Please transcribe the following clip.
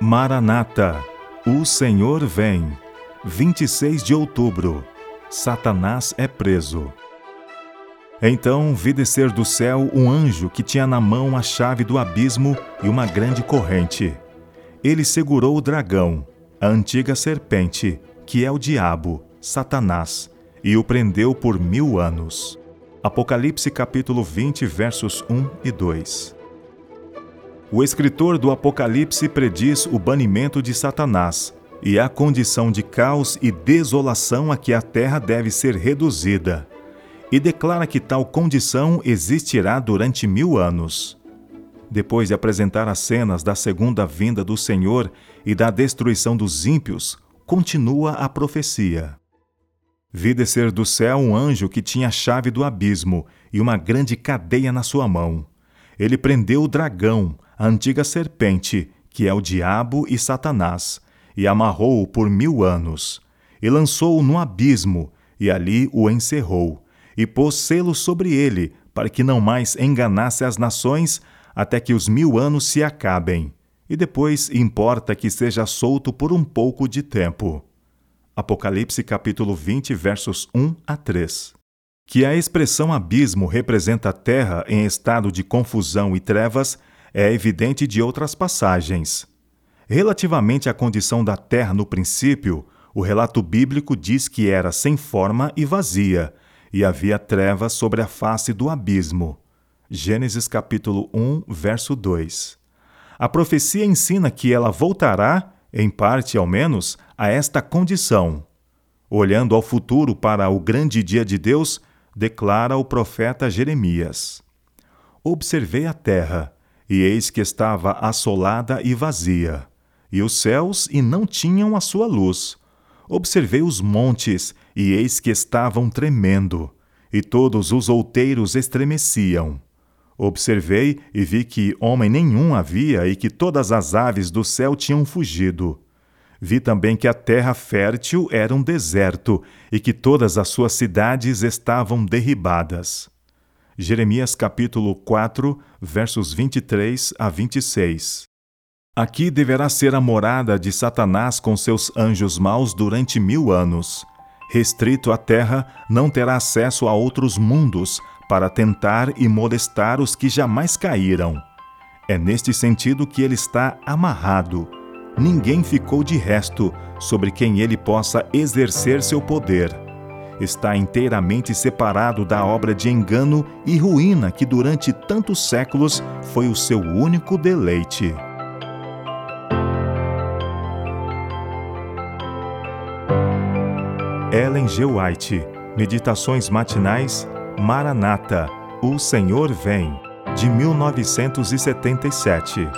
Maranata, o Senhor vem. 26 de outubro. Satanás é preso. Então vi descer do céu um anjo que tinha na mão a chave do abismo e uma grande corrente. Ele segurou o dragão, a antiga serpente, que é o diabo, Satanás, e o prendeu por mil anos. Apocalipse capítulo 20, versos 1 e 2. O escritor do Apocalipse prediz o banimento de Satanás e a condição de caos e desolação a que a terra deve ser reduzida, e declara que tal condição existirá durante mil anos. Depois de apresentar as cenas da segunda vinda do Senhor e da destruição dos ímpios, continua a profecia. Vi descer do céu um anjo que tinha a chave do abismo e uma grande cadeia na sua mão. Ele prendeu o dragão, a antiga serpente, que é o diabo e Satanás, e amarrou-o por mil anos, e lançou-o no abismo, e ali o encerrou, e pôs selo sobre ele, para que não mais enganasse as nações, até que os mil anos se acabem, e depois importa que seja solto por um pouco de tempo. Apocalipse capítulo 20, versos 1 a 3. Que a expressão abismo representa a terra em estado de confusão e trevas é evidente de outras passagens. Relativamente à condição da terra no princípio, o relato bíblico diz que era sem forma e vazia, e havia trevas sobre a face do abismo. Gênesis capítulo 1, verso 2. A profecia ensina que ela voltará, em parte ao menos, a esta condição. Olhando ao futuro para o grande dia de Deus, declara o profeta Jeremias: Observei a terra, e eis que estava assolada e vazia, e os céus e não tinham a sua luz. Observei os montes, e eis que estavam tremendo, e todos os outeiros estremeciam. Observei e vi que homem nenhum havia e que todas as aves do céu tinham fugido. Vi também que a terra fértil era um deserto e que todas as suas cidades estavam derribadas. Jeremias capítulo 4, versos 23 a 26. Aqui deverá ser a morada de Satanás com seus anjos maus durante mil anos. Restrito à terra, não terá acesso a outros mundos para tentar e molestar os que jamais caíram. É neste sentido que ele está amarrado. Ninguém ficou de resto sobre quem ele possa exercer seu poder está inteiramente separado da obra de engano e ruína que durante tantos séculos foi o seu único deleite. Ellen G. White, Meditações Matinais, Maranata, O Senhor Vem, de 1977.